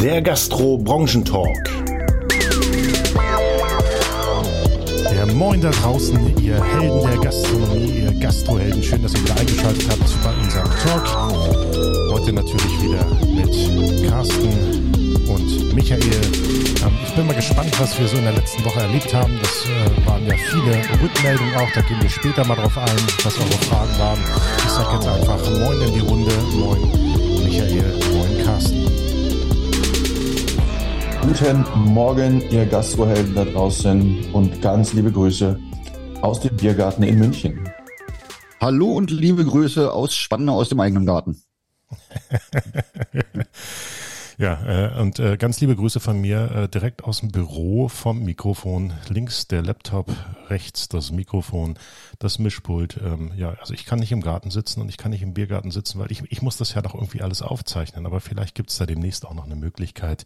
Der Gastro-Branchentalk. Ja, moin da draußen, ihr Helden der Gastronomie, ihr Gastrohelden. Schön, dass ihr wieder eingeschaltet habt bei unserem Talk. Heute natürlich wieder mit Carsten und Michael. Ähm, ich bin mal gespannt, was wir so in der letzten Woche erlebt haben. Das äh, waren ja viele Rückmeldungen auch. Da gehen wir später mal drauf ein, was eure Fragen waren. Ich sage jetzt einfach Moin in die Runde. Moin Michael, moin Carsten. Guten Morgen, ihr Gastrohelden da draußen und ganz liebe Grüße aus dem Biergarten in München. Hallo und liebe Grüße aus Spandau aus dem eigenen Garten. Ja, äh, und äh, ganz liebe Grüße von mir äh, direkt aus dem Büro vom Mikrofon. Links der Laptop, rechts das Mikrofon, das Mischpult. Ähm, ja, also ich kann nicht im Garten sitzen und ich kann nicht im Biergarten sitzen, weil ich, ich muss das ja doch irgendwie alles aufzeichnen. Aber vielleicht gibt's da demnächst auch noch eine Möglichkeit,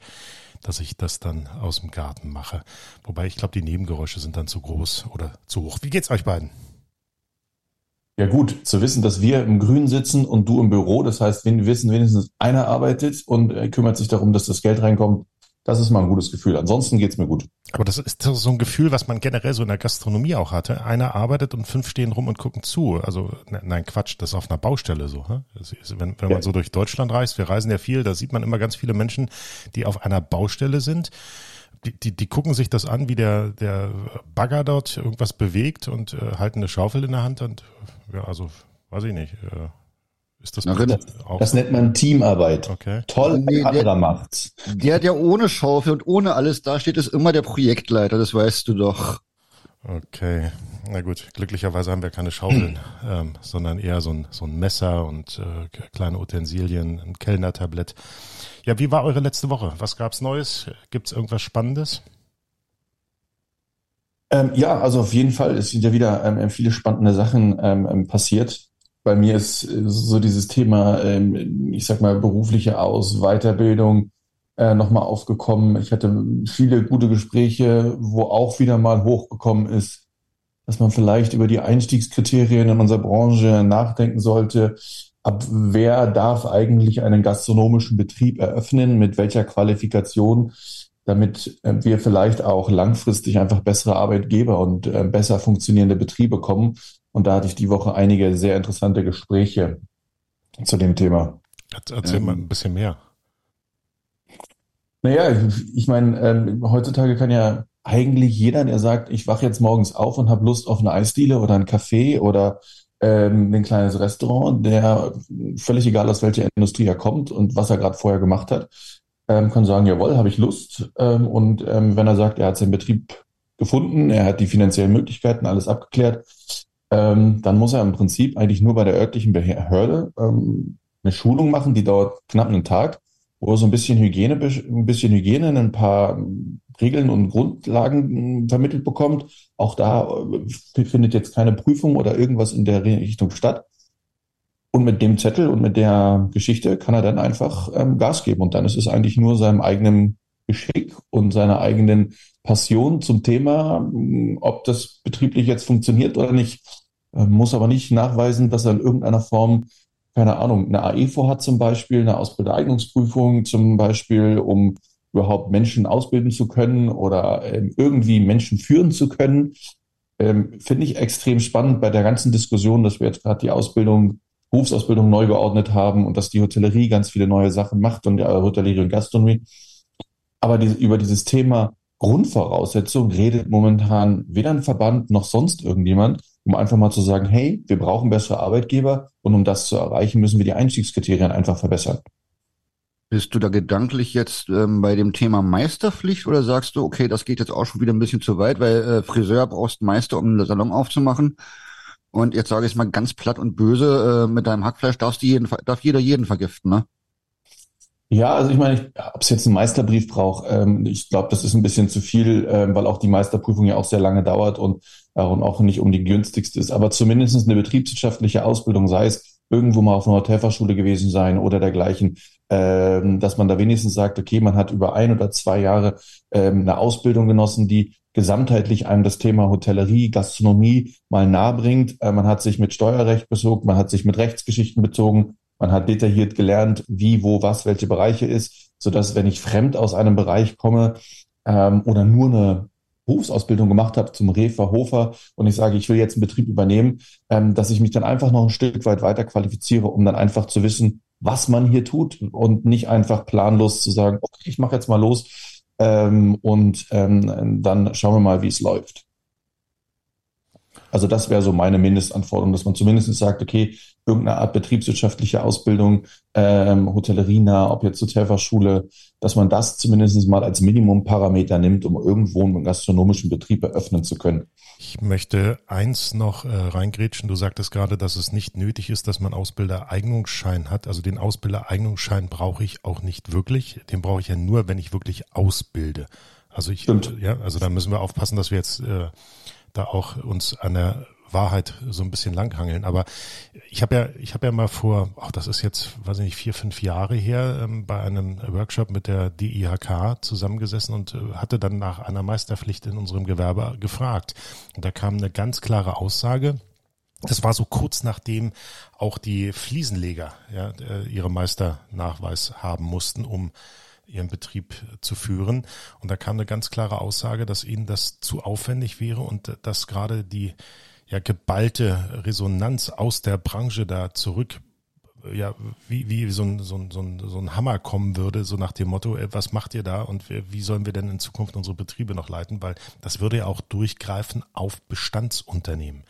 dass ich das dann aus dem Garten mache. Wobei ich glaube, die Nebengeräusche sind dann zu groß oder zu hoch. Wie geht's euch beiden? Ja gut, zu wissen, dass wir im Grün sitzen und du im Büro, das heißt, wir wissen wenigstens einer arbeitet und äh, kümmert sich darum, dass das Geld reinkommt, das ist mal ein gutes Gefühl. Ansonsten geht's mir gut. Aber das ist so ein Gefühl, was man generell so in der Gastronomie auch hatte. Einer arbeitet und fünf stehen rum und gucken zu. Also ne, nein, Quatsch, das ist auf einer Baustelle so. Wenn, wenn man so durch Deutschland reist, wir reisen ja viel, da sieht man immer ganz viele Menschen, die auf einer Baustelle sind die, die, die gucken sich das an, wie der, der Bagger dort irgendwas bewegt und äh, halten eine Schaufel in der Hand und ja, also weiß ich nicht. Äh, ist das, das, auch das nennt man Teamarbeit. Okay. Toll, Nee, ein anderer der- macht's. Der, der ohne Schaufel und ohne alles da steht, ist immer der Projektleiter, das weißt du doch. Okay, na gut. Glücklicherweise haben wir keine Schaufeln, ähm, sondern eher so ein, so ein Messer und äh, kleine Utensilien, ein Kellnertablett. Ja, wie war eure letzte Woche? Was gab's Neues? Gibt's irgendwas Spannendes? Ähm, ja, also auf jeden Fall. Sind ja wieder ähm, viele spannende Sachen ähm, ähm, passiert. Bei mir ist so dieses Thema, ähm, ich sag mal, berufliche Aus-, Weiterbildung äh, nochmal aufgekommen. Ich hatte viele gute Gespräche, wo auch wieder mal hochgekommen ist, dass man vielleicht über die Einstiegskriterien in unserer Branche nachdenken sollte. Ab wer darf eigentlich einen gastronomischen Betrieb eröffnen? Mit welcher Qualifikation? damit äh, wir vielleicht auch langfristig einfach bessere Arbeitgeber und äh, besser funktionierende Betriebe kommen. Und da hatte ich die Woche einige sehr interessante Gespräche zu dem Thema. Erzähl Ähm. mal ein bisschen mehr. Naja, ich, meine, ähm, heutzutage kann ja eigentlich jeder, der sagt, ich wache jetzt morgens auf und habe Lust auf eine Eisdiele oder ein Café oder ähm, ein kleines Restaurant, der völlig egal aus welcher Industrie er kommt und was er gerade vorher gemacht hat, ähm, kann sagen, jawohl, habe ich Lust. Ähm, und ähm, wenn er sagt, er hat seinen Betrieb gefunden, er hat die finanziellen Möglichkeiten, alles abgeklärt, ähm, dann muss er im Prinzip eigentlich nur bei der örtlichen Behörde ähm, eine Schulung machen, die dauert knapp einen Tag, wo er so ein bisschen Hygiene, ein bisschen Hygiene, ein paar Regeln und Grundlagen vermittelt bekommt. Auch da äh, findet jetzt keine Prüfung oder irgendwas in der Richtung statt. Und mit dem Zettel und mit der Geschichte kann er dann einfach ähm, Gas geben. Und dann ist es eigentlich nur seinem eigenen Geschick und seiner eigenen Passion zum Thema, ob das betrieblich jetzt funktioniert oder nicht. Ähm, muss aber nicht nachweisen, dass er in irgendeiner Form, keine Ahnung, eine AEFO hat zum Beispiel, eine Ausbildereignungsprüfung zum Beispiel, um überhaupt Menschen ausbilden zu können oder ähm, irgendwie Menschen führen zu können. Ähm, Finde ich extrem spannend bei der ganzen Diskussion, dass wir jetzt gerade die Ausbildung Berufsausbildung neu geordnet haben und dass die Hotellerie ganz viele neue Sachen macht und die Hotellerie und Gastronomie. Aber diese, über dieses Thema Grundvoraussetzung redet momentan weder ein Verband noch sonst irgendjemand, um einfach mal zu sagen, hey, wir brauchen bessere Arbeitgeber und um das zu erreichen, müssen wir die Einstiegskriterien einfach verbessern. Bist du da gedanklich jetzt ähm, bei dem Thema Meisterpflicht oder sagst du, okay, das geht jetzt auch schon wieder ein bisschen zu weit, weil äh, Friseur brauchst Meister, um einen Salon aufzumachen. Und jetzt sage ich mal ganz platt und böse, äh, mit deinem Hackfleisch darfst du jeden, darf jeder jeden vergiften, ne? Ja, also ich meine, ob es jetzt einen Meisterbrief braucht, ähm, ich glaube, das ist ein bisschen zu viel, ähm, weil auch die Meisterprüfung ja auch sehr lange dauert und, äh, und auch nicht um die günstigste ist. Aber zumindest eine betriebswirtschaftliche Ausbildung, sei es irgendwo mal auf einer Hotelfachschule gewesen sein oder dergleichen, ähm, dass man da wenigstens sagt, okay, man hat über ein oder zwei Jahre ähm, eine Ausbildung genossen, die gesamtheitlich einem das Thema Hotellerie, Gastronomie mal nahe bringt. Äh, man hat sich mit Steuerrecht bezogen, man hat sich mit Rechtsgeschichten bezogen, man hat detailliert gelernt, wie, wo, was, welche Bereiche ist. sodass wenn ich fremd aus einem Bereich komme ähm, oder nur eine Berufsausbildung gemacht habe zum Refer, Hofer und ich sage, ich will jetzt einen Betrieb übernehmen, ähm, dass ich mich dann einfach noch ein Stück weit weiter qualifiziere, um dann einfach zu wissen, was man hier tut und nicht einfach planlos zu sagen, okay, ich mache jetzt mal los ähm, und ähm, dann schauen wir mal, wie es läuft. Also das wäre so meine Mindestanforderung, dass man zumindest sagt, okay, irgendeine Art betriebswirtschaftliche Ausbildung, ähm, Hotellerie nah, ob jetzt Hotelfachschule, dass man das zumindest mal als Minimumparameter nimmt, um irgendwo einen gastronomischen Betrieb eröffnen zu können. Ich möchte eins noch äh, reingrätschen. Du sagtest gerade, dass es nicht nötig ist, dass man Ausbildereignungsschein hat. Also den Ausbildereignungsschein brauche ich auch nicht wirklich. Den brauche ich ja nur, wenn ich wirklich ausbilde. Also ich, Stimmt. ja, also da müssen wir aufpassen, dass wir jetzt äh, da auch uns an der Wahrheit so ein bisschen langhangeln. Aber ich habe ja, ich habe ja mal vor, ach, das ist jetzt, weiß ich nicht, vier, fünf Jahre her, ähm, bei einem Workshop mit der DIHK zusammengesessen und äh, hatte dann nach einer Meisterpflicht in unserem Gewerbe gefragt. Und da kam eine ganz klare Aussage. Das war so kurz nachdem auch die Fliesenleger ja, äh, ihre Meisternachweis haben mussten, um ihren Betrieb zu führen. Und da kam eine ganz klare Aussage, dass ihnen das zu aufwendig wäre und dass gerade die ja geballte Resonanz aus der Branche da zurück ja, wie, wie so ein, so, ein, so, ein, Hammer kommen würde, so nach dem Motto, was macht ihr da und wie sollen wir denn in Zukunft unsere Betriebe noch leiten? Weil das würde ja auch durchgreifen auf Bestandsunternehmen.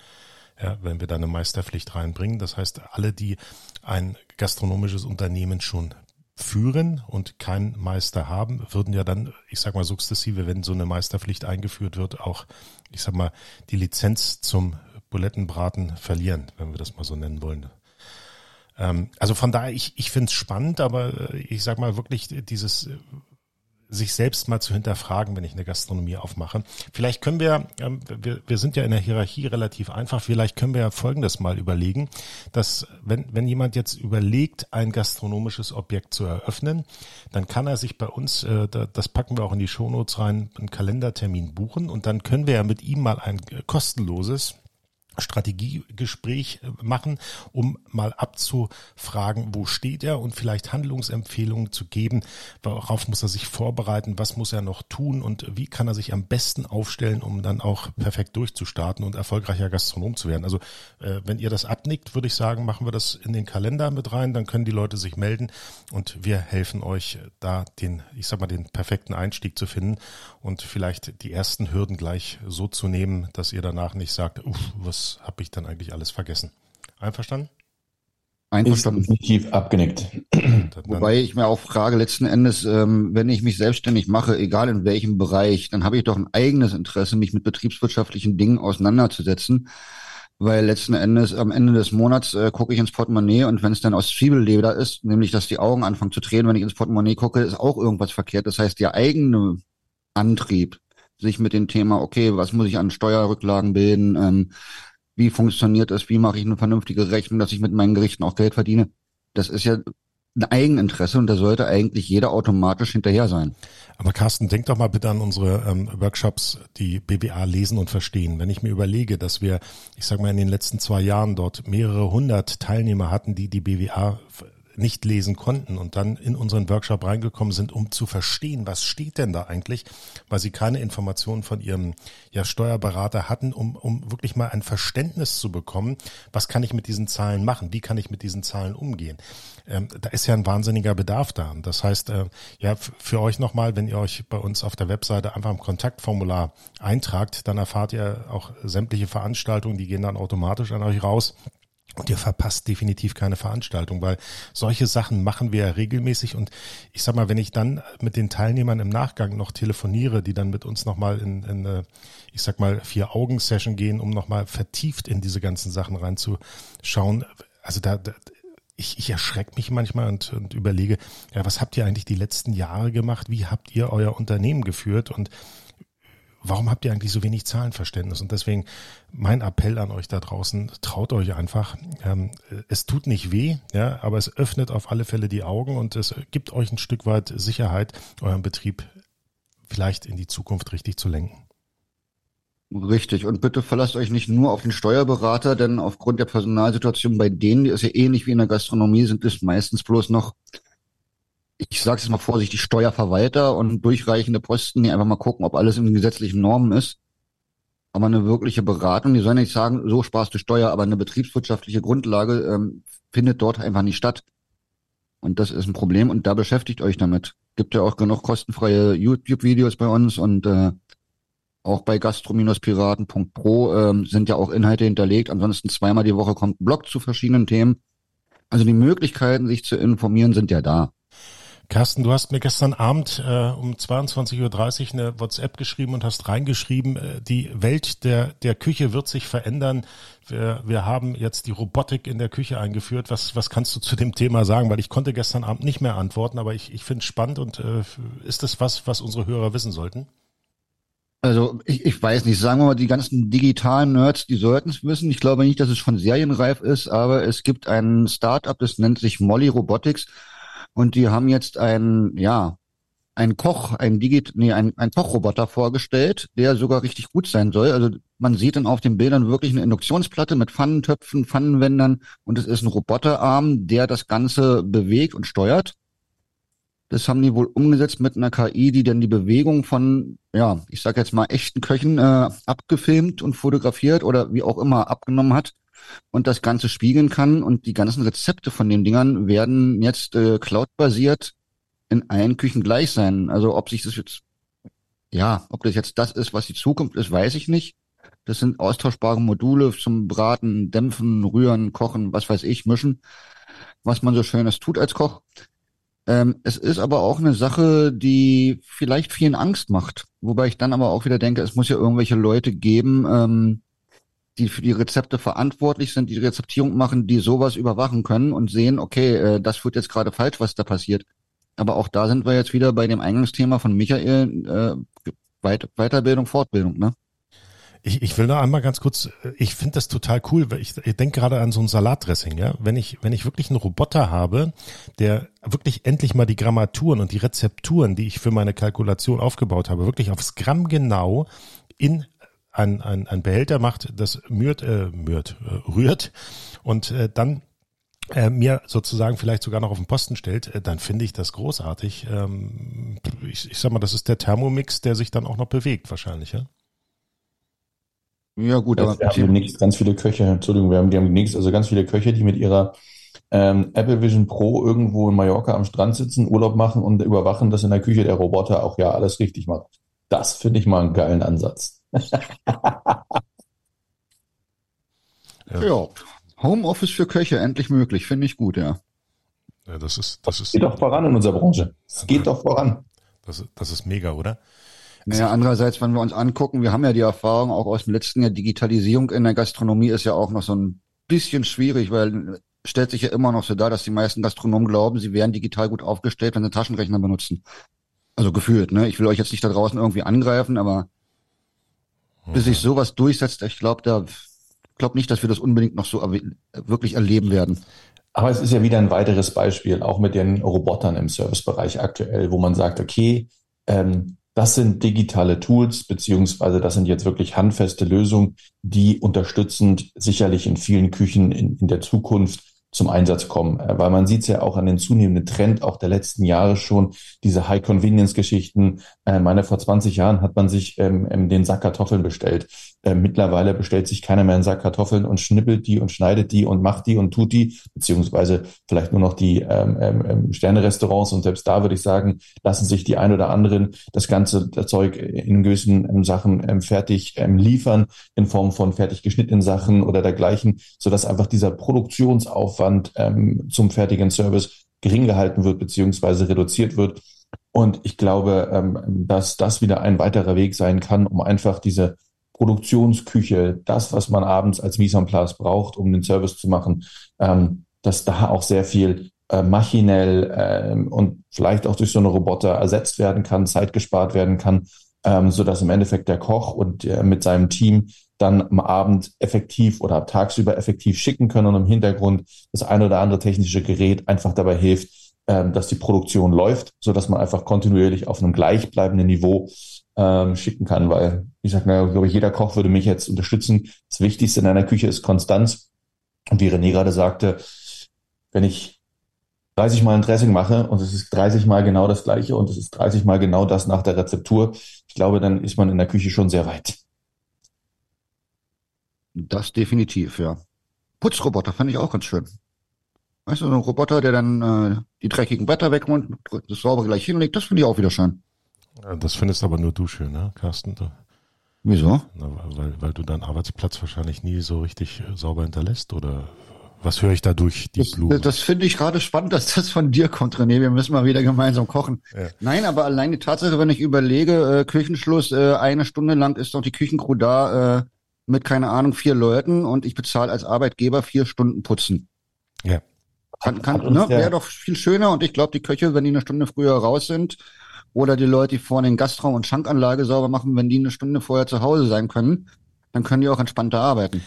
Ja, wenn wir da eine Meisterpflicht reinbringen. Das heißt, alle, die ein gastronomisches Unternehmen schon führen und keinen Meister haben, würden ja dann, ich sag mal sukzessive, wenn so eine Meisterpflicht eingeführt wird, auch, ich sag mal, die Lizenz zum Bulettenbraten verlieren, wenn wir das mal so nennen wollen. Ähm, also von daher, ich, ich finde es spannend, aber äh, ich sag mal wirklich dieses sich selbst mal zu hinterfragen, wenn ich eine Gastronomie aufmache. Vielleicht können wir, ähm, wir, wir sind ja in der Hierarchie relativ einfach, vielleicht können wir ja Folgendes mal überlegen, dass wenn, wenn jemand jetzt überlegt, ein gastronomisches Objekt zu eröffnen, dann kann er sich bei uns, äh, das packen wir auch in die Shownotes rein, einen Kalendertermin buchen und dann können wir ja mit ihm mal ein kostenloses Strategiegespräch äh, machen, um mal abzufragen, wo steht er und vielleicht Handlungsempfehlungen zu geben, worauf muss er sich vorbereiten, was muss er noch tun? Und wie kann er sich am besten aufstellen, um dann auch perfekt durchzustarten und erfolgreicher Gastronom zu werden. Also äh, wenn ihr das abnickt, würde ich sagen, machen wir das in den Kalender mit rein, dann können die Leute sich melden und wir helfen euch da den, ich sag mal, den perfekten Einstieg zu finden und vielleicht die ersten Hürden gleich so zu nehmen, dass ihr danach nicht sagt, uff, was habe ich dann eigentlich alles vergessen. Einverstanden? Einverstanden. Ist definitiv abgenickt. Wobei ich mir auch frage, letzten Endes, ähm, wenn ich mich selbstständig mache, egal in welchem Bereich, dann habe ich doch ein eigenes Interesse, mich mit betriebswirtschaftlichen Dingen auseinanderzusetzen. Weil letzten Endes am Ende des Monats äh, gucke ich ins Portemonnaie und wenn es dann aus Zwiebelleder ist, nämlich dass die Augen anfangen zu drehen, wenn ich ins Portemonnaie gucke, ist auch irgendwas verkehrt. Das heißt, der eigene Antrieb, sich mit dem Thema, okay, was muss ich an Steuerrücklagen bilden, ähm, wie funktioniert das, wie mache ich eine vernünftige Rechnung, dass ich mit meinen Gerichten auch Geld verdiene. Das ist ja ein Eigeninteresse und da sollte eigentlich jeder automatisch hinterher sein. Aber Carsten, denk doch mal bitte an unsere ähm, Workshops, die BBA lesen und verstehen. Wenn ich mir überlege, dass wir, ich sage mal, in den letzten zwei Jahren dort mehrere hundert Teilnehmer hatten, die die BWA nicht lesen konnten und dann in unseren Workshop reingekommen sind, um zu verstehen, was steht denn da eigentlich, weil sie keine Informationen von ihrem ja, Steuerberater hatten, um, um wirklich mal ein Verständnis zu bekommen, was kann ich mit diesen Zahlen machen, wie kann ich mit diesen Zahlen umgehen. Ähm, da ist ja ein wahnsinniger Bedarf da. Das heißt, äh, ja, für euch nochmal, wenn ihr euch bei uns auf der Webseite einfach im Kontaktformular eintragt, dann erfahrt ihr auch sämtliche Veranstaltungen, die gehen dann automatisch an euch raus. Und ihr verpasst definitiv keine Veranstaltung, weil solche Sachen machen wir ja regelmäßig. Und ich sag mal, wenn ich dann mit den Teilnehmern im Nachgang noch telefoniere, die dann mit uns nochmal in, in eine, ich sag mal, Vier-Augen-Session gehen, um nochmal vertieft in diese ganzen Sachen reinzuschauen. Also da, da ich, ich erschrecke mich manchmal und, und überlege, ja, was habt ihr eigentlich die letzten Jahre gemacht? Wie habt ihr euer Unternehmen geführt? Und warum habt ihr eigentlich so wenig Zahlenverständnis? Und deswegen mein Appell an euch da draußen, traut euch einfach. Ähm, es tut nicht weh, ja, aber es öffnet auf alle Fälle die Augen und es gibt euch ein Stück weit Sicherheit, euren Betrieb vielleicht in die Zukunft richtig zu lenken. Richtig. Und bitte verlasst euch nicht nur auf den Steuerberater, denn aufgrund der Personalsituation bei denen, die ist ja ähnlich wie in der Gastronomie, sind es meistens bloß noch ich sage es mal vorsichtig, Steuerverwalter und durchreichende Posten, die einfach mal gucken, ob alles in den gesetzlichen Normen ist. Aber eine wirkliche Beratung, die sollen nicht sagen, so sparst du Steuer, aber eine betriebswirtschaftliche Grundlage ähm, findet dort einfach nicht statt. Und das ist ein Problem und da beschäftigt euch damit. Gibt ja auch genug kostenfreie YouTube-Videos bei uns und äh, auch bei gastro-piraten.pro ähm, sind ja auch Inhalte hinterlegt. Ansonsten zweimal die Woche kommt ein Blog zu verschiedenen Themen. Also die Möglichkeiten, sich zu informieren, sind ja da. Carsten, du hast mir gestern Abend äh, um 22.30 Uhr eine WhatsApp geschrieben und hast reingeschrieben, äh, die Welt der, der Küche wird sich verändern. Wir, wir haben jetzt die Robotik in der Küche eingeführt. Was, was kannst du zu dem Thema sagen? Weil ich konnte gestern Abend nicht mehr antworten, aber ich, ich finde es spannend und äh, ist das was, was unsere Hörer wissen sollten? Also ich, ich weiß nicht, sagen wir mal, die ganzen digitalen Nerds, die sollten es wissen. Ich glaube nicht, dass es schon serienreif ist, aber es gibt ein Startup, das nennt sich Molly Robotics und die haben jetzt ein, ja, ein Koch, ein Digit, nee, ein, ein Kochroboter vorgestellt, der sogar richtig gut sein soll. Also man sieht dann auf den Bildern wirklich eine Induktionsplatte mit Pfannentöpfen, Pfannenwändern und es ist ein Roboterarm, der das Ganze bewegt und steuert. Das haben die wohl umgesetzt mit einer KI, die dann die Bewegung von, ja, ich sag jetzt mal echten Köchen äh, abgefilmt und fotografiert oder wie auch immer abgenommen hat und das Ganze spiegeln kann. Und die ganzen Rezepte von den Dingern werden jetzt äh, cloud-basiert in allen Küchen gleich sein. Also ob sich das jetzt, ja, ob das jetzt das ist, was die Zukunft ist, weiß ich nicht. Das sind austauschbare Module zum Braten, Dämpfen, Rühren, Kochen, was weiß ich, Mischen, was man so Schönes tut als Koch. Ähm, es ist aber auch eine Sache, die vielleicht vielen Angst macht. Wobei ich dann aber auch wieder denke, es muss ja irgendwelche Leute geben, ähm, die für die Rezepte verantwortlich sind, die, Rezeptierung machen, die sowas überwachen können und sehen, okay, äh, das wird jetzt gerade falsch, was da passiert. Aber auch da sind wir jetzt wieder bei dem Eingangsthema von Michael, äh, Weit Weiterbildung, Fortbildung, ne? Ich, ich will noch einmal ganz kurz, ich finde das total cool, weil ich, ich denke gerade an so ein Salatdressing, ja. Wenn ich, wenn ich wirklich einen Roboter habe, der wirklich endlich mal die Grammaturen und die Rezepturen, die ich für meine Kalkulation aufgebaut habe, wirklich aufs Gramm genau in ein, ein, ein Behälter macht, das mührt, äh, mührt, äh, rührt und äh, dann äh, mir sozusagen vielleicht sogar noch auf den Posten stellt, äh, dann finde ich das großartig. Ähm, ich, ich sag mal, das ist der Thermomix, der sich dann auch noch bewegt wahrscheinlich, ja? Ja, gut, aber wir haben demnächst ganz viele Köche, Entschuldigung, wir haben demnächst also ganz viele Köche, die mit ihrer ähm, Apple Vision Pro irgendwo in Mallorca am Strand sitzen, Urlaub machen und überwachen, dass in der Küche der Roboter auch ja alles richtig macht. Das finde ich mal einen geilen Ansatz. Ja. ja. Homeoffice für Köche endlich möglich, finde ich gut, ja. Ja, das ist, das ist. Geht doch voran in unserer Branche. Es geht doch voran. Das, das ist mega, oder? Naja, andererseits, wenn wir uns angucken, wir haben ja die Erfahrung auch aus dem letzten Jahr, Digitalisierung in der Gastronomie ist ja auch noch so ein bisschen schwierig, weil stellt sich ja immer noch so dar, dass die meisten Gastronomen glauben, sie wären digital gut aufgestellt, wenn sie Taschenrechner benutzen. Also gefühlt, ne? Ich will euch jetzt nicht da draußen irgendwie angreifen, aber. Bis sich sowas durchsetzt, ich glaube, da glaube nicht, dass wir das unbedingt noch so wirklich erleben werden. Aber es ist ja wieder ein weiteres Beispiel, auch mit den Robotern im Servicebereich aktuell, wo man sagt, okay, ähm, das sind digitale Tools, beziehungsweise das sind jetzt wirklich handfeste Lösungen, die unterstützend sicherlich in vielen Küchen in, in der Zukunft zum Einsatz kommen. Äh, weil man sieht es ja auch an den zunehmenden Trend auch der letzten Jahre schon, diese High-Convenience-Geschichten. Äh, meine, vor 20 Jahren hat man sich ähm, ähm, den Sack Kartoffeln bestellt. Äh, mittlerweile bestellt sich keiner mehr einen Sack Kartoffeln und schnippelt die und schneidet die und macht die und tut die, beziehungsweise vielleicht nur noch die ähm, ähm, ähm Sterne-Restaurants. Und selbst da würde ich sagen, lassen sich die ein oder anderen das ganze Zeug in gewissen ähm, Sachen ähm, fertig ähm, liefern, in Form von fertig geschnittenen Sachen oder dergleichen, sodass einfach dieser Produktionsaufwand ähm, zum fertigen Service gering gehalten wird, beziehungsweise reduziert wird. Und ich glaube, ähm, dass das wieder ein weiterer Weg sein kann, um einfach diese Produktionsküche, das, was man abends als Mise en place braucht, um den Service zu machen, ähm, dass da auch sehr viel äh, maschinell ähm, und vielleicht auch durch so eine Roboter ersetzt werden kann, Zeit gespart werden kann, ähm, so dass im Endeffekt der Koch und äh, mit seinem Team dann am Abend effektiv oder tagsüber effektiv schicken können und im Hintergrund das eine oder andere technische Gerät einfach dabei hilft, ähm, dass die Produktion läuft, so dass man einfach kontinuierlich auf einem gleichbleibenden Niveau ähm, schicken kann, weil ich sage, na, glaube jeder Koch würde mich jetzt unterstützen. Das Wichtigste in einer Küche ist Konstanz. Und wie René gerade sagte, wenn ich 30 Mal ein Dressing mache und es ist 30 Mal genau das gleiche und es ist 30 Mal genau das nach der Rezeptur, ich glaube, dann ist man in der Küche schon sehr weit. Das definitiv, ja. Putzroboter fand ich auch ganz schön. Weißt du, so ein Roboter, der dann äh, die dreckigen Blätter wegräumt, das saubere gleich hinlegt, das finde ich auch wieder schön. Das findest aber nur du schön, ne, Carsten? Du, Wieso? na, weil, weil du deinen Arbeitsplatz wahrscheinlich nie so richtig äh, sauber hinterlässt oder was höre ich da durch die Das, Blumen? das finde ich gerade spannend, dass das von dir kommt, René. Wir müssen mal wieder gemeinsam kochen. Ja. Nein, aber allein die Tatsache, wenn ich überlege, äh, Küchenschluss, äh, eine Stunde lang ist doch die Küchencrew da äh, mit, keine Ahnung, vier Leuten und ich bezahle als Arbeitgeber vier Stunden putzen. Ja. Kann, kann, ne, wäre doch viel schöner und ich glaube, die Köche, wenn die eine Stunde früher raus sind, oder die Leute, die vorne den Gastraum und Schankanlage sauber machen, wenn die eine Stunde vorher zu Hause sein können, dann können die auch entspannter arbeiten.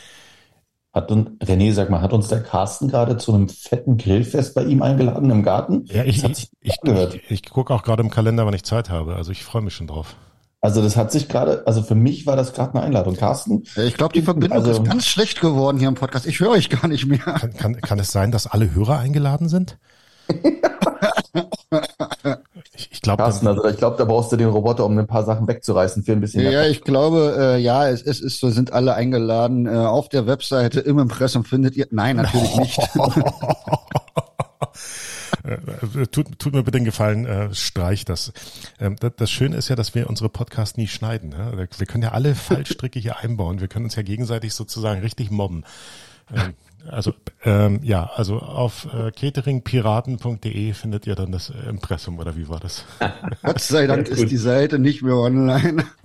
Hat uns, René, sag mal, hat uns der Carsten gerade zu einem fetten Grillfest bei ihm eingeladen im Garten? Ja, ich, ich, ich, ich, ich gucke auch gerade im Kalender, wann ich Zeit habe. Also ich freue mich schon drauf. Also das hat sich gerade, also für mich war das gerade eine Einladung. Carsten, Ich glaube, die Verbindung Also- ist ganz schlecht geworden hier im Podcast. Ich höre euch gar nicht mehr. Kann, kann, kann es sein, dass alle Hörer eingeladen sind? ich ich glaube, Carsten, also ich glaube, da brauchst du den Roboter, um ein paar Sachen wegzureißen für ein bisschen. Ja, ich glaube, äh, ja, es, es ist so, sind alle eingeladen. Äh, auf der Webseite im Impressum findet ihr. Nein, natürlich nicht. Äh, tut, tut mir bitte den Gefallen, äh, streich das. Ähm, das. Das Schöne ist ja, dass wir unsere Podcasts nie schneiden. Ne? Wir können ja alle Fallstricke hier einbauen. Wir können uns ja gegenseitig sozusagen richtig mobben. Ähm, also ähm, ja, also auf äh, cateringpiraten.de findet ihr dann das Impressum oder wie war das? Gott sei Dank ist die Seite nicht mehr online.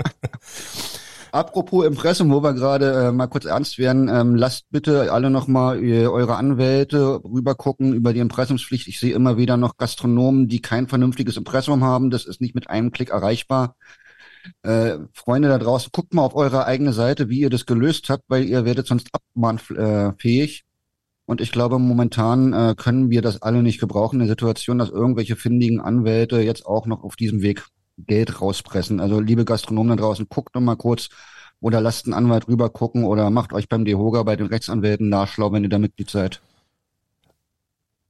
Apropos Impressum, wo wir gerade äh, mal kurz ernst werden, ähm, lasst bitte alle nochmal äh, eure Anwälte rübergucken über die Impressumspflicht. Ich sehe immer wieder noch Gastronomen, die kein vernünftiges Impressum haben. Das ist nicht mit einem Klick erreichbar. Äh, Freunde da draußen, guckt mal auf eure eigene Seite, wie ihr das gelöst habt, weil ihr werdet sonst abmahnfähig. Und ich glaube, momentan äh, können wir das alle nicht gebrauchen, in der Situation, dass irgendwelche findigen Anwälte jetzt auch noch auf diesem Weg Geld rauspressen. Also liebe Gastronomen da draußen, guckt noch mal kurz oder lasst einen Anwalt rüber gucken oder macht euch beim DEHOGA bei den Rechtsanwälten nachschlau, wenn ihr da Mitglied seid.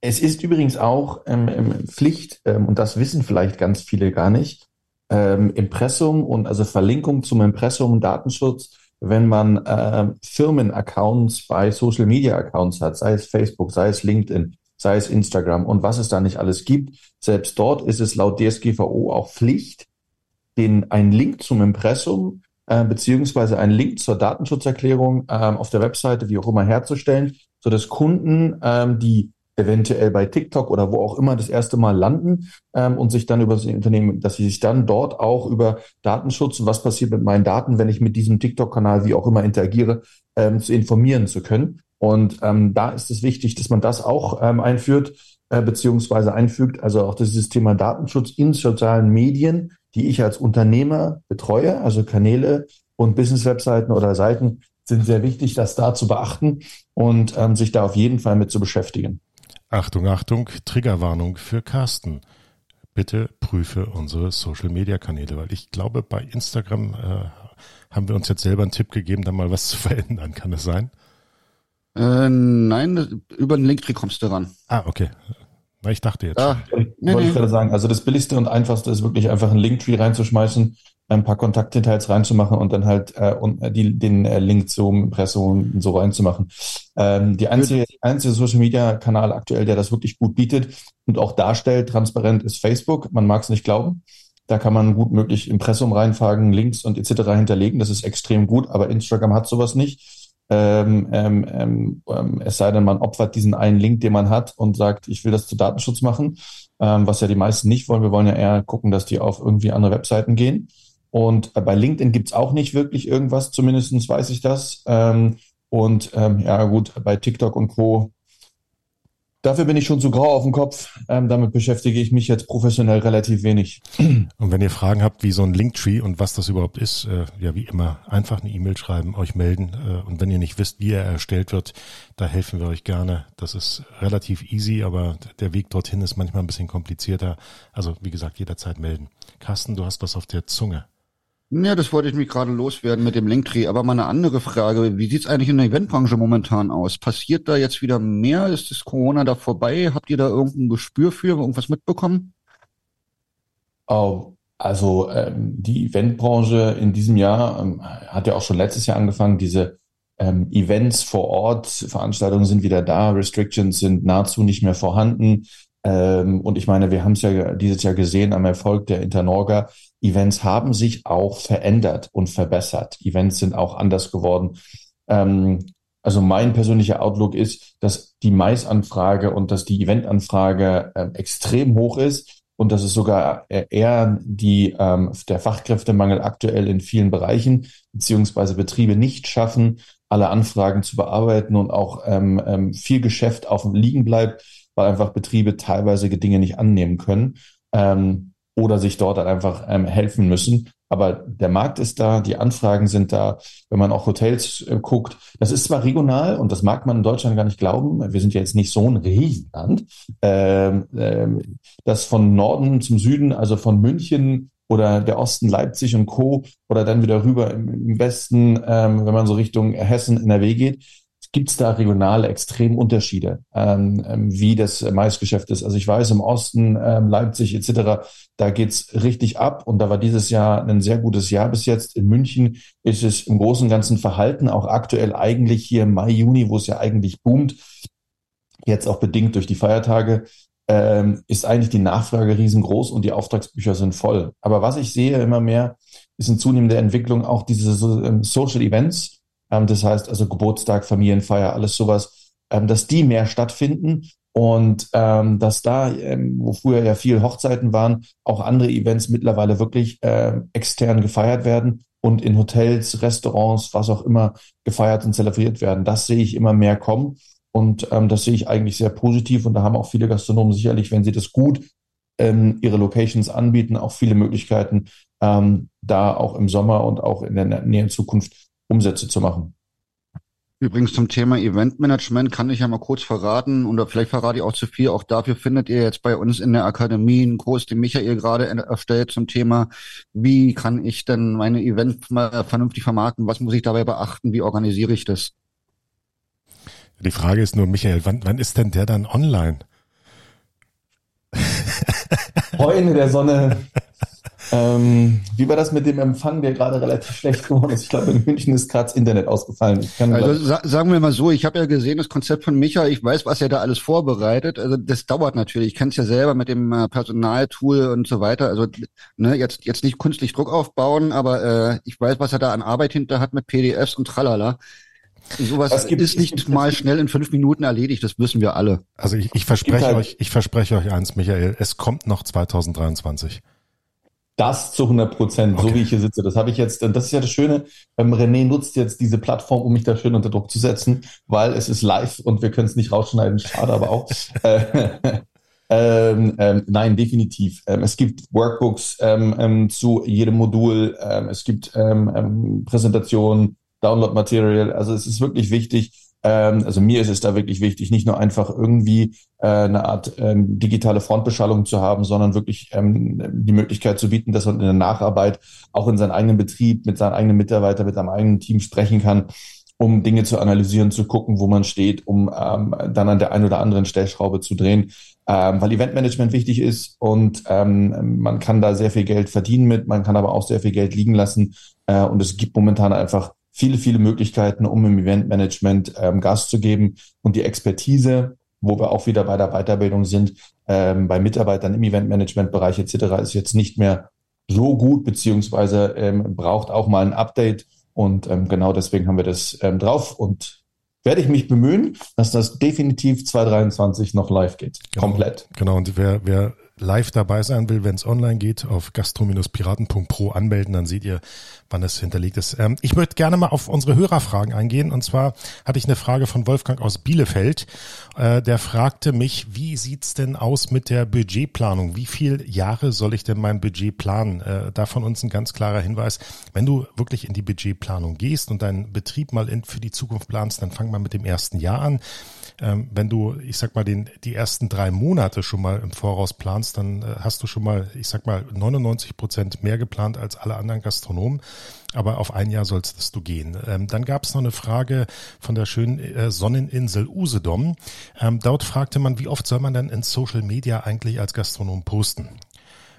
Es ist übrigens auch ähm, ähm, Pflicht, ähm, und das wissen vielleicht ganz viele gar nicht, ähm, Impressum und also Verlinkung zum Impressum und Datenschutz, wenn man ähm, Firmenaccounts bei Social Media Accounts hat, sei es Facebook, sei es LinkedIn, sei es Instagram und was es da nicht alles gibt. Selbst dort ist es laut DSGVO auch Pflicht, den einen Link zum Impressum äh, beziehungsweise einen Link zur Datenschutzerklärung ähm, auf der Webseite, wie auch immer, herzustellen, sodass Kunden, ähm, die eventuell bei TikTok oder wo auch immer das erste Mal landen ähm, und sich dann über das Unternehmen, dass sie sich dann dort auch über Datenschutz was passiert mit meinen Daten, wenn ich mit diesem TikTok-Kanal wie auch immer interagiere, ähm, zu informieren zu können. Und ähm, da ist es wichtig, dass man das auch ähm, einführt, äh, beziehungsweise einfügt, also auch dieses Thema Datenschutz in sozialen Medien, die ich als Unternehmer betreue, also Kanäle und Business-Webseiten oder Seiten sind sehr wichtig, das da zu beachten und ähm, sich da auf jeden Fall mit zu beschäftigen. Achtung, Achtung, Triggerwarnung für Carsten. Bitte prüfe unsere Social-Media-Kanäle, weil ich glaube, bei Instagram äh, haben wir uns jetzt selber einen Tipp gegeben, da mal was zu verändern. Kann das sein? Äh, nein, über den Linktree kommst du ran. Ah, okay. Na, ich dachte jetzt. Ah, Wollte Nee, ich nee. gerade sagen, also das Billigste und Einfachste ist wirklich einfach einen Linktree reinzuschmeißen, ein paar Kontaktdetails reinzumachen und dann halt äh, und, äh, die, den äh, Link zum Impressum so reinzumachen. Ähm, die einzige, einzige Social Media Kanal aktuell, der das wirklich gut bietet und auch darstellt, transparent, ist Facebook. Man mag es nicht glauben. Da kann man gut möglich Impressum reinfragen, Links und etc. hinterlegen. Das ist extrem gut, aber Instagram hat sowas nicht. Ähm, ähm, ähm, ähm, es sei denn, man opfert diesen einen Link, den man hat und sagt, ich will das zu Datenschutz machen, ähm, was ja die meisten nicht wollen. Wir wollen ja eher gucken, dass die auf irgendwie andere Webseiten gehen. Und äh, bei LinkedIn gibt's auch nicht wirklich irgendwas, zumindestens weiß ich das. Ähm, und ähm, ja gut, bei TikTok und Co. Dafür bin ich schon zu grau auf dem Kopf. Ähm, damit beschäftige ich mich jetzt professionell relativ wenig. Und wenn ihr Fragen habt, wie so ein Linktree und was das überhaupt ist, äh, ja wie immer, einfach eine E-Mail schreiben, euch melden. Äh, und wenn ihr nicht wisst, wie er erstellt wird, da helfen wir euch gerne. Das ist relativ easy, aber der Weg dorthin ist manchmal ein bisschen komplizierter. Also wie gesagt, jederzeit melden. Carsten, du hast was auf der Zunge. Ja, das wollte ich mich gerade loswerden mit dem Linktree. Aber mal eine andere Frage. Wie sieht's eigentlich in der Eventbranche momentan aus? Passiert da jetzt wieder mehr? Ist das Corona da vorbei? Habt ihr da irgendein Gespür für, irgendwas mitbekommen? Oh, also ähm, die Eventbranche in diesem Jahr ähm, hat ja auch schon letztes Jahr angefangen. Diese ähm, Events vor Ort, Veranstaltungen sind wieder da, Restrictions sind nahezu nicht mehr vorhanden. Ähm, und ich meine, wir haben es ja dieses Jahr gesehen am Erfolg der Internorga. Events haben sich auch verändert und verbessert. Events sind auch anders geworden. Ähm, also mein persönlicher Outlook ist, dass die Mais-Anfrage und dass die Eventanfrage äh, extrem hoch ist und dass es sogar eher die, ähm, der Fachkräftemangel aktuell in vielen Bereichen beziehungsweise Betriebe nicht schaffen, alle Anfragen zu bearbeiten und auch ähm, ähm, viel Geschäft auf dem Liegen bleibt, weil einfach Betriebe teilweise Dinge nicht annehmen können. Ähm, oder sich dort dann einfach ähm, helfen müssen. Aber der Markt ist da, die Anfragen sind da. Wenn man auch Hotels äh, guckt, das ist zwar regional und das mag man in Deutschland gar nicht glauben. Wir sind ja jetzt nicht so ein Riesenland, ähm, ähm, das von Norden zum Süden, also von München oder der Osten Leipzig und Co. oder dann wieder rüber im, im Westen, ähm, wenn man so Richtung Hessen, NRW geht, Gibt es da regionale extrem Unterschiede, ähm, ähm, wie das Maisgeschäft ist? Also ich weiß, im Osten, ähm, Leipzig etc., da geht's richtig ab und da war dieses Jahr ein sehr gutes Jahr bis jetzt. In München ist es im Großen und Ganzen verhalten, auch aktuell eigentlich hier im Mai, Juni, wo es ja eigentlich boomt, jetzt auch bedingt durch die Feiertage, ähm, ist eigentlich die Nachfrage riesengroß und die Auftragsbücher sind voll. Aber was ich sehe immer mehr, ist in zunehmender Entwicklung auch diese ähm, Social Events, das heißt also Geburtstag, Familienfeier, alles sowas, ähm, dass die mehr stattfinden und ähm, dass da, ähm, wo früher ja viel Hochzeiten waren, auch andere Events mittlerweile wirklich äh, extern gefeiert werden und in Hotels, Restaurants, was auch immer gefeiert und zelebriert werden. Das sehe ich immer mehr kommen und ähm, das sehe ich eigentlich sehr positiv und da haben auch viele Gastronomen sicherlich, wenn sie das gut ähm, ihre Locations anbieten, auch viele Möglichkeiten, ähm, da auch im Sommer und auch in der näheren Zukunft Umsätze zu machen. Übrigens zum Thema Eventmanagement kann ich ja mal kurz verraten, oder vielleicht verrate ich auch zu viel, auch dafür findet ihr jetzt bei uns in der Akademie einen Kurs, den Michael gerade erstellt zum Thema, wie kann ich denn meine Event mal vernünftig vermarkten, was muss ich dabei beachten, wie organisiere ich das? Die Frage ist nur, Michael, wann, wann ist denn der dann online? Freunde der Sonne ähm, wie war das mit dem Empfang, der gerade relativ schlecht geworden ist? Ich glaube, in München ist gerade das Internet ausgefallen. also sa sagen wir mal so, ich habe ja gesehen, das Konzept von Micha, ich weiß, was er da alles vorbereitet. Also das dauert natürlich. Ich kenne es ja selber mit dem äh, Personaltool und so weiter. Also ne, jetzt, jetzt nicht künstlich Druck aufbauen, aber äh, ich weiß, was er da an Arbeit hinter hat mit PDFs und tralala. Sowas gibt, ist nicht mal schnell in fünf Minuten erledigt, das wissen wir alle. Also ich, ich verspreche halt euch, ich verspreche euch eins, Michael, es kommt noch 2023. Das zu 100 Prozent, okay. so wie ich hier sitze. Das habe ich jetzt, das ist ja das Schöne, ähm, René nutzt jetzt diese Plattform, um mich da schön unter Druck zu setzen, weil es ist live und wir können es nicht rausschneiden, schade aber auch. äh, ähm, ähm, nein, definitiv. Ähm, es gibt Workbooks ähm, ähm, zu jedem Modul, ähm, es gibt Präsentationen, Download-Material. Also es ist wirklich wichtig, also mir ist es da wirklich wichtig, nicht nur einfach irgendwie äh, eine Art ähm, digitale Frontbeschallung zu haben, sondern wirklich ähm, die Möglichkeit zu bieten, dass man in der Nacharbeit auch in seinem eigenen Betrieb mit seinen eigenen Mitarbeitern, mit seinem eigenen Team sprechen kann, um Dinge zu analysieren, zu gucken, wo man steht, um ähm, dann an der einen oder anderen Stellschraube zu drehen. Ähm, weil Eventmanagement wichtig ist und ähm, man kann da sehr viel Geld verdienen mit, man kann aber auch sehr viel Geld liegen lassen äh, und es gibt momentan einfach viele, viele Möglichkeiten, um im Eventmanagement ähm, Gas zu geben und die Expertise, wo wir auch wieder bei der Weiterbildung sind, ähm, bei Mitarbeitern im Eventmanagement-Bereich etc. ist jetzt nicht mehr so gut, beziehungsweise ähm, braucht auch mal ein Update. Und ähm, genau deswegen haben wir das ähm, drauf und werde ich mich bemühen, dass das definitiv 2023 noch live geht. Genau, Komplett. Genau, und wer, wer live dabei sein will, wenn es online geht, auf gastro-piraten.pro anmelden, dann seht ihr, wann es hinterlegt ist. Ähm, ich möchte gerne mal auf unsere Hörerfragen eingehen. Und zwar hatte ich eine Frage von Wolfgang aus Bielefeld. Äh, der fragte mich, wie sieht's denn aus mit der Budgetplanung? Wie viele Jahre soll ich denn mein Budget planen? Äh, da von uns ein ganz klarer Hinweis. Wenn du wirklich in die Budgetplanung gehst und deinen Betrieb mal in, für die Zukunft planst, dann fang mal mit dem ersten Jahr an. Ähm, wenn du, ich sag mal, den, die ersten drei Monate schon mal im Voraus planst, dann äh, hast du schon mal, ich sag mal, 99 Prozent mehr geplant als alle anderen Gastronomen. Aber auf ein Jahr sollst du gehen. Ähm, dann gab es noch eine Frage von der schönen äh, Sonneninsel Usedom. Ähm, dort fragte man, wie oft soll man denn in Social Media eigentlich als Gastronom posten?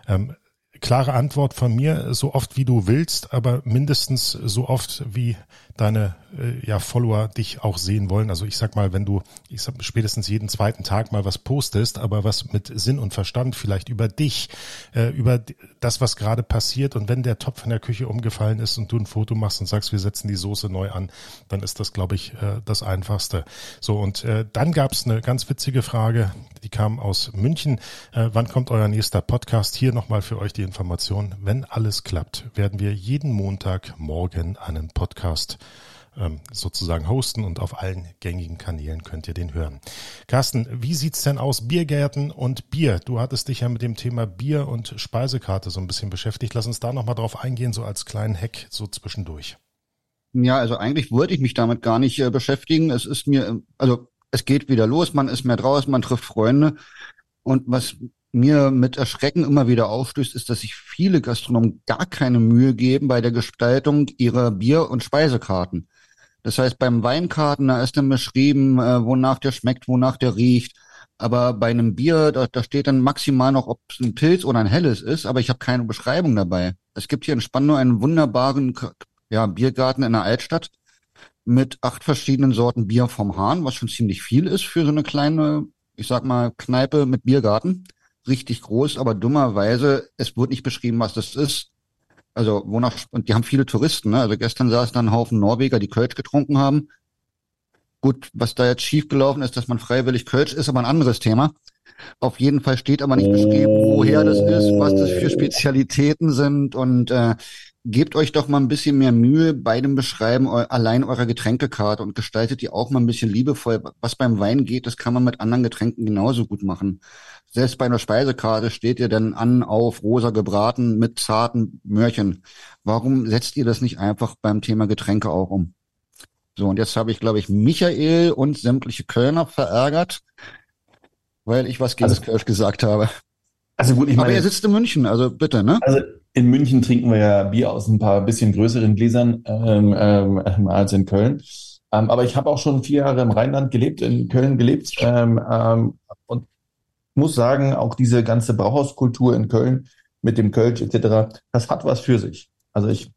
Ähm, klare Antwort von mir, so oft wie du willst, aber mindestens so oft wie deine äh, ja, Follower dich auch sehen wollen. Also ich sag mal, wenn du ich sag, spätestens jeden zweiten Tag mal was postest, aber was mit Sinn und Verstand vielleicht über dich, äh, über das, was gerade passiert und wenn der Topf in der Küche umgefallen ist und du ein Foto machst und sagst, wir setzen die Soße neu an, dann ist das, glaube ich, äh, das Einfachste. So, und äh, dann gab es eine ganz witzige Frage, die kam aus München. Äh, wann kommt euer nächster Podcast? Hier nochmal für euch die Information. Wenn alles klappt, werden wir jeden Montag morgen einen Podcast ähm, sozusagen hosten und auf allen gängigen Kanälen könnt ihr den hören. Carsten, wie sieht's denn aus Biergärten und Bier? Du hattest dich ja mit dem Thema Bier und Speisekarte so ein bisschen beschäftigt. Lass uns da nochmal drauf eingehen, so als kleinen Hack so zwischendurch. Ja, also eigentlich wollte ich mich damit gar nicht äh, beschäftigen. Es ist mir, also es geht wieder los, man ist mehr draußen, man trifft Freunde. Und was mir mit Erschrecken immer wieder aufstößt, ist, dass sich viele Gastronomen gar keine Mühe geben bei der Gestaltung ihrer Bier- und Speisekarten. Das heißt, beim Weinkarten, da ist dann beschrieben, äh, wonach der schmeckt, wonach der riecht. Aber bei einem Bier, da, da steht dann maximal noch, ob es ein Pilz oder ein helles ist, aber ich habe keine Beschreibung dabei. Es gibt hier in Spandau einen wunderbaren ja, Biergarten in der Altstadt mit acht verschiedenen Sorten Bier vom Hahn, was schon ziemlich viel ist für so eine kleine, ich sag mal, Kneipe mit Biergarten. Richtig groß, aber dummerweise, es wurde nicht beschrieben, was das ist. Also wonach, und die haben viele Touristen, ne? Also gestern saß da ein Haufen Norweger, die Kölsch getrunken haben. Gut, was da jetzt schiefgelaufen ist, dass man freiwillig Kölsch ist, aber ein anderes Thema. Auf jeden Fall steht aber nicht beschrieben, woher das ist, was das für Spezialitäten sind und äh, gebt euch doch mal ein bisschen mehr Mühe bei dem Beschreiben allein eurer Getränkekarte und gestaltet die auch mal ein bisschen liebevoll. Was beim Wein geht, das kann man mit anderen Getränken genauso gut machen. Selbst bei einer Speisekarte steht ihr dann an auf rosa gebraten mit zarten Möhrchen. Warum setzt ihr das nicht einfach beim Thema Getränke auch um? So, und jetzt habe ich, glaube ich, Michael und sämtliche Kölner verärgert, weil ich was gegen also, das Kölsch gesagt habe. Also gut, ich meine. Aber er sitzt in München, also bitte, ne? Also in München trinken wir ja Bier aus ein paar bisschen größeren Gläsern ähm, ähm, als in Köln. Ähm, aber ich habe auch schon vier Jahre im Rheinland gelebt, in Köln gelebt ähm, ähm, und muss sagen, auch diese ganze Brauhauskultur in Köln mit dem Kölsch etc., das hat was für sich. Also ich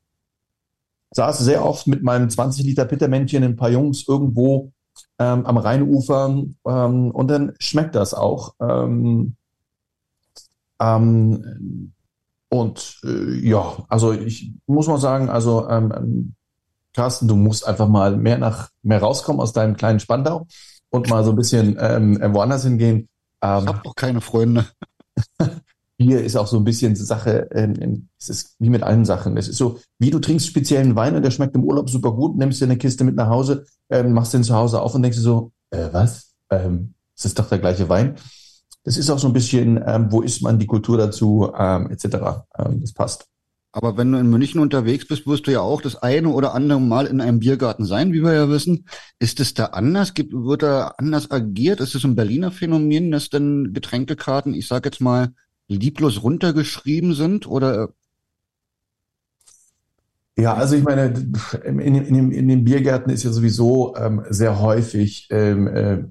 saß sehr oft mit meinem 20 Liter Pittermännchen ein paar Jungs irgendwo ähm, am Rheinufer ähm, und dann schmeckt das auch. Ähm, ähm, und äh, ja, also ich muss mal sagen, also ähm, ähm, Carsten, du musst einfach mal mehr nach mehr rauskommen aus deinem kleinen Spandau und mal so ein bisschen ähm, woanders hingehen. Ähm, ich habe doch keine Freunde. Bier ist auch so ein bisschen Sache, ähm, es ist wie mit allen Sachen. Es ist so, wie du trinkst speziellen Wein und der schmeckt im Urlaub super gut, nimmst dir eine Kiste mit nach Hause, ähm, machst den zu Hause auf und denkst dir so, äh, was? Ähm, es ist doch der gleiche Wein das ist auch so ein bisschen, ähm, wo ist man die Kultur dazu, ähm, etc. Ähm, das passt. Aber wenn du in München unterwegs bist, wirst du ja auch das eine oder andere Mal in einem Biergarten sein, wie wir ja wissen. Ist es da anders? Gibt, wird da anders agiert? Ist es ein Berliner Phänomen, dass denn Getränkekarten, ich sag jetzt mal, lieblos runtergeschrieben sind? Oder ja, also ich meine, in, in, in den Biergärten ist ja sowieso ähm, sehr häufig ähm, äh,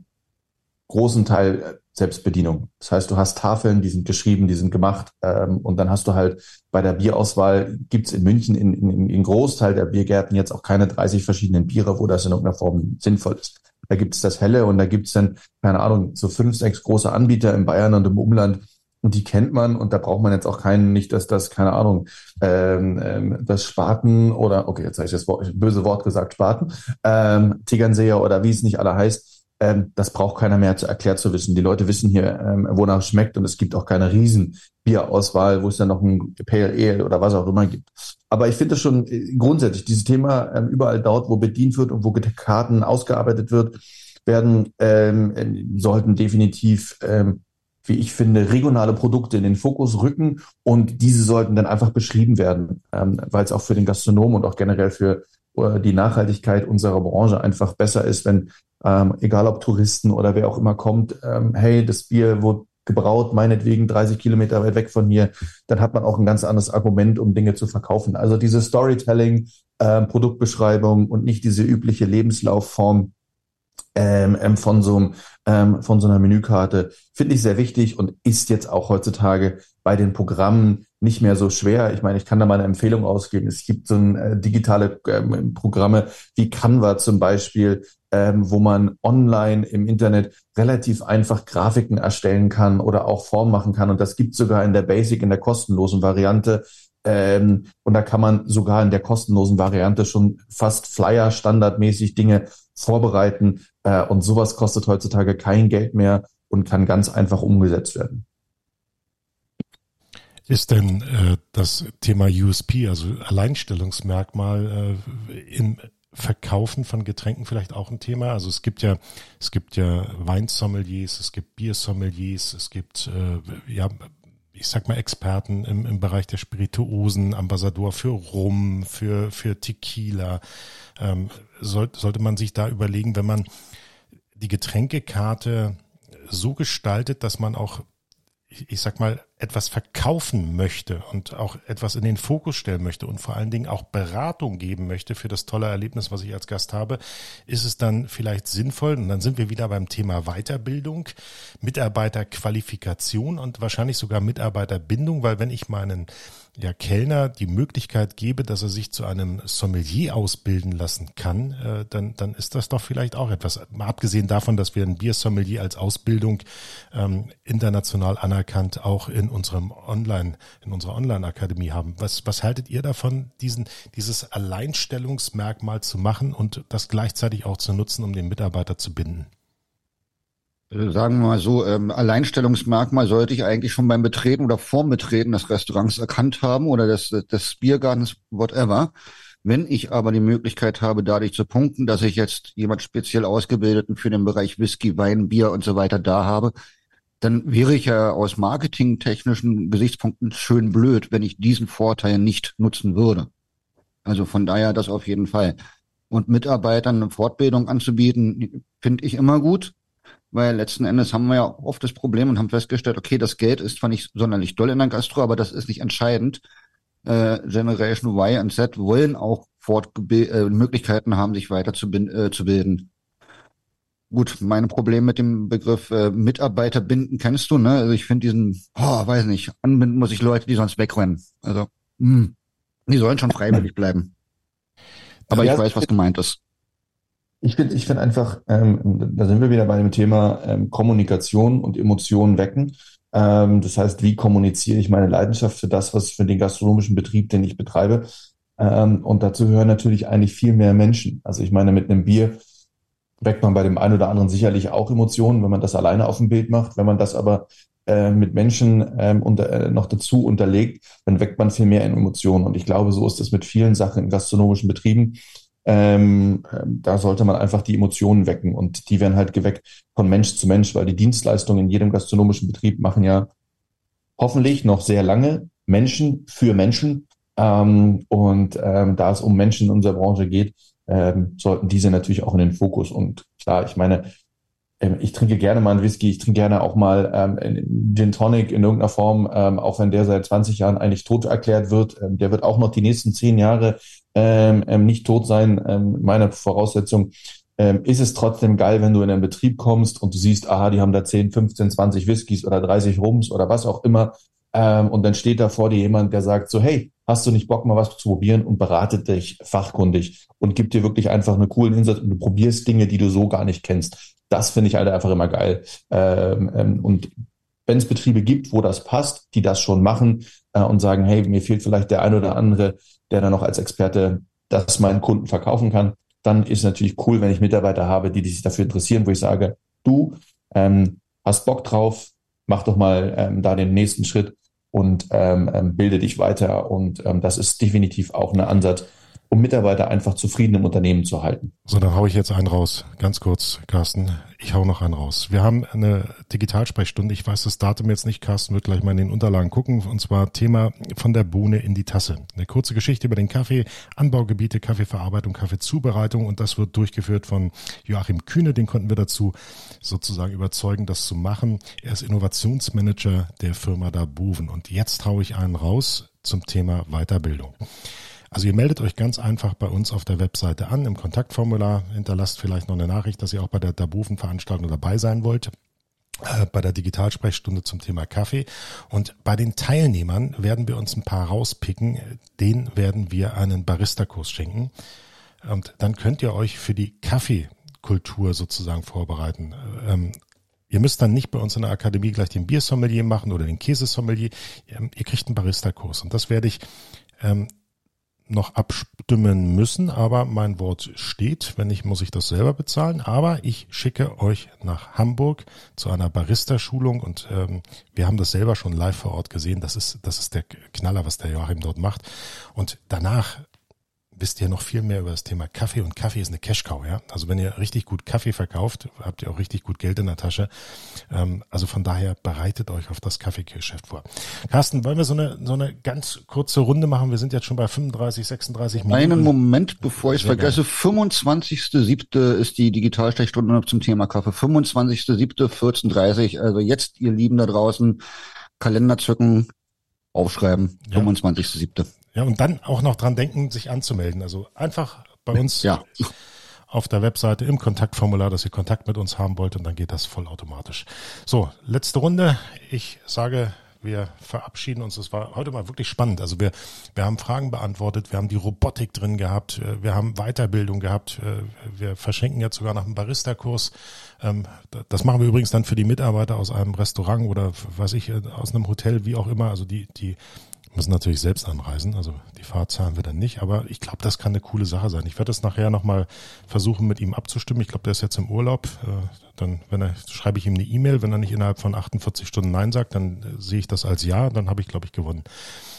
großen Teil Selbstbedienung. Das heißt, du hast Tafeln, die sind geschrieben, die sind gemacht ähm, und dann hast du halt bei der Bierauswahl, gibt's in München in, in, in Großteil der Biergärten jetzt auch keine 30 verschiedenen Biere, wo das in irgendeiner Form sinnvoll ist. Da gibt's das Helle und da gibt's dann, keine Ahnung, so fünf, sechs große Anbieter in Bayern und im Umland und die kennt man und da braucht man jetzt auch keinen, nicht, dass das, keine Ahnung, ähm, ähm, das Spaten oder, okay, jetzt habe ich das Wort, böse Wort gesagt, Spaten, ähm, Tegernseher oder wie es nicht alle heißt, ähm, das braucht keiner mehr zu erklärt zu wissen. Die Leute wissen hier, ähm, wonach es schmeckt und es gibt auch keine riesen Bierauswahl, wo es dann noch ein Pale Ale oder was auch immer gibt. Aber ich finde das schon äh, grundsätzlich, dieses Thema ähm, überall dort, wo bedient wird und wo Karten ausgearbeitet wird, werden, ähm, äh, sollten definitiv, ähm, wie ich finde, regionale Produkte in den Fokus rücken und diese sollten dann einfach beschrieben werden, ähm, weil es auch für den Gastronomen und auch generell für die Nachhaltigkeit unserer Branche einfach besser ist, wenn ähm, egal ob Touristen oder wer auch immer kommt, ähm, hey, das Bier wurde gebraut, meinetwegen 30 Kilometer weit weg von hier, dann hat man auch ein ganz anderes Argument, um Dinge zu verkaufen. Also diese Storytelling, äh, Produktbeschreibung und nicht diese übliche Lebenslaufform ähm, ähm, von so ähm, von so einer Menükarte finde ich sehr wichtig und ist jetzt auch heutzutage bei den Programmen nicht mehr so schwer. Ich meine, ich kann da mal eine Empfehlung ausgeben. Es gibt so ein, äh, digitale ähm, Programme wie Canva zum Beispiel, ähm, wo man online im Internet relativ einfach Grafiken erstellen kann oder auch Form machen kann. Und das gibt sogar in der Basic, in der kostenlosen Variante. Ähm, und da kann man sogar in der kostenlosen Variante schon fast Flyer standardmäßig Dinge vorbereiten. Äh, und sowas kostet heutzutage kein Geld mehr und kann ganz einfach umgesetzt werden. Ist denn äh, das Thema USP, also Alleinstellungsmerkmal, äh, im Verkaufen von Getränken vielleicht auch ein Thema? Also es gibt ja, es gibt ja Weinsommeliers, es gibt Biersommeliers, es gibt äh, ja, ich sag mal Experten im, im Bereich der Spirituosen, Ambassador für Rum, für für Tequila. Ähm, soll, sollte man sich da überlegen, wenn man die Getränkekarte so gestaltet, dass man auch ich sag mal, etwas verkaufen möchte und auch etwas in den Fokus stellen möchte und vor allen Dingen auch Beratung geben möchte für das tolle Erlebnis, was ich als Gast habe, ist es dann vielleicht sinnvoll, und dann sind wir wieder beim Thema Weiterbildung, Mitarbeiterqualifikation und wahrscheinlich sogar Mitarbeiterbindung, weil wenn ich meinen ja, Kellner die Möglichkeit gebe, dass er sich zu einem Sommelier ausbilden lassen kann, äh, dann, dann ist das doch vielleicht auch etwas. Mal abgesehen davon, dass wir ein Biersommelier als Ausbildung ähm, international anerkannt auch in unserem Online, in unserer Online-Akademie haben. Was, was haltet ihr davon, diesen, dieses Alleinstellungsmerkmal zu machen und das gleichzeitig auch zu nutzen, um den Mitarbeiter zu binden? Also sagen wir mal so, ähm, Alleinstellungsmerkmal sollte ich eigentlich schon beim Betreten oder vorm Betreten des Restaurants erkannt haben oder des, des Biergartens, whatever. Wenn ich aber die Möglichkeit habe, dadurch zu punkten, dass ich jetzt jemand speziell ausgebildeten für den Bereich Whisky, Wein, Bier und so weiter da habe, dann wäre ich ja aus marketingtechnischen Gesichtspunkten schön blöd, wenn ich diesen Vorteil nicht nutzen würde. Also von daher das auf jeden Fall. Und Mitarbeitern eine Fortbildung anzubieten, finde ich immer gut weil letzten Endes haben wir ja oft das Problem und haben festgestellt, okay, das Geld ist zwar nicht sonderlich doll in der Gastro, aber das ist nicht entscheidend. Äh, Generation Y und Z wollen auch Fortge äh, Möglichkeiten haben, sich weiter äh, zu bilden. Gut, mein Problem mit dem Begriff äh, Mitarbeiter binden kennst du, ne? Also ich finde diesen, oh, weiß nicht, anbinden muss ich Leute, die sonst wegrennen. Also, mh, hm, die sollen schon freiwillig bleiben. Aber ja, ich weiß, was gemeint ist. Ich finde ich finde einfach, ähm, da sind wir wieder bei dem Thema ähm, Kommunikation und Emotionen wecken. Ähm, das heißt, wie kommuniziere ich meine Leidenschaft für das, was für den gastronomischen Betrieb, den ich betreibe? Ähm, und dazu gehören natürlich eigentlich viel mehr Menschen. Also ich meine, mit einem Bier weckt man bei dem einen oder anderen sicherlich auch Emotionen, wenn man das alleine auf dem Bild macht. Wenn man das aber äh, mit Menschen ähm, unter, äh, noch dazu unterlegt, dann weckt man viel mehr Emotionen. Und ich glaube, so ist es mit vielen Sachen in gastronomischen Betrieben ähm, da sollte man einfach die Emotionen wecken und die werden halt geweckt von Mensch zu Mensch, weil die Dienstleistungen in jedem gastronomischen Betrieb machen ja hoffentlich noch sehr lange Menschen für Menschen. Ähm, und ähm, da es um Menschen in unserer Branche geht, ähm, sollten diese natürlich auch in den Fokus. Und klar, ich meine, ähm, ich trinke gerne mal einen Whisky, ich trinke gerne auch mal ähm, Gin Tonic in irgendeiner Form, ähm, auch wenn der seit 20 Jahren eigentlich tot erklärt wird. Ähm, der wird auch noch die nächsten zehn Jahre ähm, ähm, nicht tot sein. Ähm, meine Voraussetzung ähm, ist es trotzdem geil, wenn du in einen Betrieb kommst und du siehst, aha, die haben da 10, 15, 20 Whiskys oder 30 Rums oder was auch immer. Ähm, und dann steht da vor dir jemand, der sagt so, hey, hast du nicht Bock, mal was zu probieren und beratet dich fachkundig und gibt dir wirklich einfach einen coolen Insatz und du probierst Dinge, die du so gar nicht kennst. Das finde ich halt einfach immer geil. Ähm, ähm, und wenn es Betriebe gibt, wo das passt, die das schon machen äh, und sagen, hey, mir fehlt vielleicht der ein oder andere der dann noch als Experte das meinen Kunden verkaufen kann, dann ist natürlich cool, wenn ich Mitarbeiter habe, die, die sich dafür interessieren, wo ich sage, du ähm, hast Bock drauf, mach doch mal ähm, da den nächsten Schritt und ähm, ähm, bilde dich weiter. Und ähm, das ist definitiv auch ein Ansatz, um Mitarbeiter einfach zufrieden im Unternehmen zu halten. So, dann hau ich jetzt einen raus. Ganz kurz, Carsten. Ich hau noch einen raus. Wir haben eine Digitalsprechstunde. Ich weiß das Datum jetzt nicht. Carsten wird gleich mal in den Unterlagen gucken. Und zwar Thema von der Bohne in die Tasse. Eine kurze Geschichte über den Kaffee, Anbaugebiete, Kaffeeverarbeitung, Kaffeezubereitung. Und das wird durchgeführt von Joachim Kühne. Den konnten wir dazu sozusagen überzeugen, das zu machen. Er ist Innovationsmanager der Firma Daboven. Und jetzt hau ich einen raus zum Thema Weiterbildung. Also ihr meldet euch ganz einfach bei uns auf der Webseite an, im Kontaktformular, hinterlasst vielleicht noch eine Nachricht, dass ihr auch bei der Daboven-Veranstaltung dabei sein wollt äh, bei der Digitalsprechstunde zum Thema Kaffee. Und bei den Teilnehmern werden wir uns ein paar rauspicken. Den werden wir einen Barista-Kurs schenken. Und dann könnt ihr euch für die Kaffeekultur sozusagen vorbereiten. Ähm, ihr müsst dann nicht bei uns in der Akademie gleich den Biersommelier machen oder den Käsesommelier. Ähm, ihr kriegt einen Barista-Kurs. Und das werde ich ähm, noch abstimmen müssen, aber mein Wort steht. Wenn nicht, muss ich das selber bezahlen. Aber ich schicke euch nach Hamburg zu einer Barista-Schulung und ähm, wir haben das selber schon live vor Ort gesehen. Das ist, das ist der Knaller, was der Joachim dort macht. Und danach wisst ihr noch viel mehr über das Thema Kaffee und Kaffee ist eine Cash-Cow, ja. Also wenn ihr richtig gut Kaffee verkauft, habt ihr auch richtig gut Geld in der Tasche. Ähm, also von daher bereitet euch auf das Kaffeegeschäft vor. Carsten, wollen wir so eine, so eine ganz kurze Runde machen? Wir sind jetzt schon bei 35, 36 Minuten. Einen Moment, bevor ich es vergesse. 25.07. ist die Digitalstechstunde zum Thema Kaffee. 25.07. 14.30 Also jetzt, ihr Lieben da draußen, Kalender zücken, aufschreiben. Ja. 25.07. Ja, und dann auch noch dran denken, sich anzumelden. Also einfach bei uns ja. auf der Webseite im Kontaktformular, dass ihr Kontakt mit uns haben wollt und dann geht das vollautomatisch. So, letzte Runde. Ich sage, wir verabschieden uns. Es war heute mal wirklich spannend. Also wir, wir haben Fragen beantwortet, wir haben die Robotik drin gehabt, wir haben Weiterbildung gehabt, wir verschenken jetzt sogar nach einem Barista-Kurs. Ähm, das machen wir übrigens dann für die Mitarbeiter aus einem Restaurant oder weiß ich, aus einem Hotel, wie auch immer. Also die, die müssen natürlich selbst anreisen, also die Fahrt zahlen wir dann nicht, aber ich glaube, das kann eine coole Sache sein. Ich werde das nachher nochmal versuchen, mit ihm abzustimmen. Ich glaube, der ist jetzt im Urlaub. Äh, dann, wenn er, schreibe ich ihm eine E-Mail, wenn er nicht innerhalb von 48 Stunden Nein sagt, dann äh, sehe ich das als Ja, dann habe ich, glaube ich, gewonnen.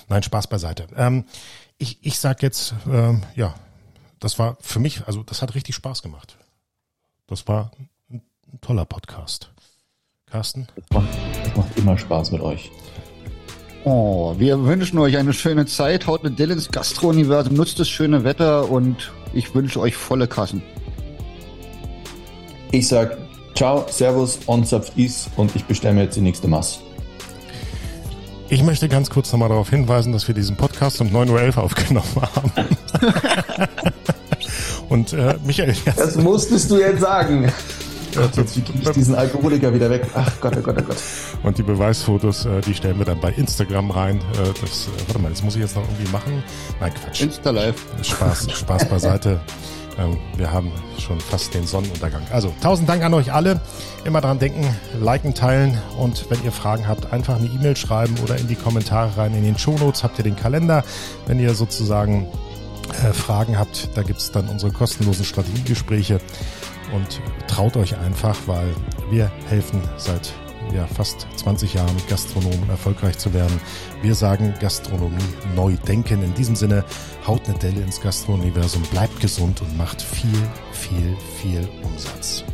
Nein, Spaß beiseite. Ähm, ich, ich sag jetzt, ähm, ja, das war für mich, also das hat richtig Spaß gemacht. Das war ein, ein toller Podcast. Carsten? Es macht, macht immer Spaß mit euch. Oh, wir wünschen euch eine schöne Zeit. Haut mit Dill ins Gastro-Universum, nutzt das schöne Wetter und ich wünsche euch volle Kassen. Ich sag Ciao, Servus, on is und ich bestelle mir jetzt die nächste Mass. Ich möchte ganz kurz nochmal darauf hinweisen, dass wir diesen Podcast um 9.11 Uhr aufgenommen haben. und äh, Michael. Das musstest du jetzt sagen. Jetzt, wie kriege ich diesen Alkoholiker wieder weg? Ach Gott, oh Gott, oh Gott. Und die Beweisfotos, äh, die stellen wir dann bei Instagram rein. Äh, das, äh, warte mal, das muss ich jetzt noch irgendwie machen. Nein, Quatsch. Insta live. Spaß, Spaß beiseite. Ähm, wir haben schon fast den Sonnenuntergang. Also tausend Dank an euch alle. Immer dran denken, liken, teilen und wenn ihr Fragen habt, einfach eine E-Mail schreiben oder in die Kommentare rein. In den Shownotes habt ihr den Kalender. Wenn ihr sozusagen Fragen habt, da gibt's dann unsere kostenlosen Strategiegespräche und traut euch einfach, weil wir helfen seit ja, fast 20 Jahren Gastronomen erfolgreich zu werden. Wir sagen Gastronomie neu denken. In diesem Sinne, haut eine Delle ins Gastrouniversum, bleibt gesund und macht viel, viel, viel Umsatz.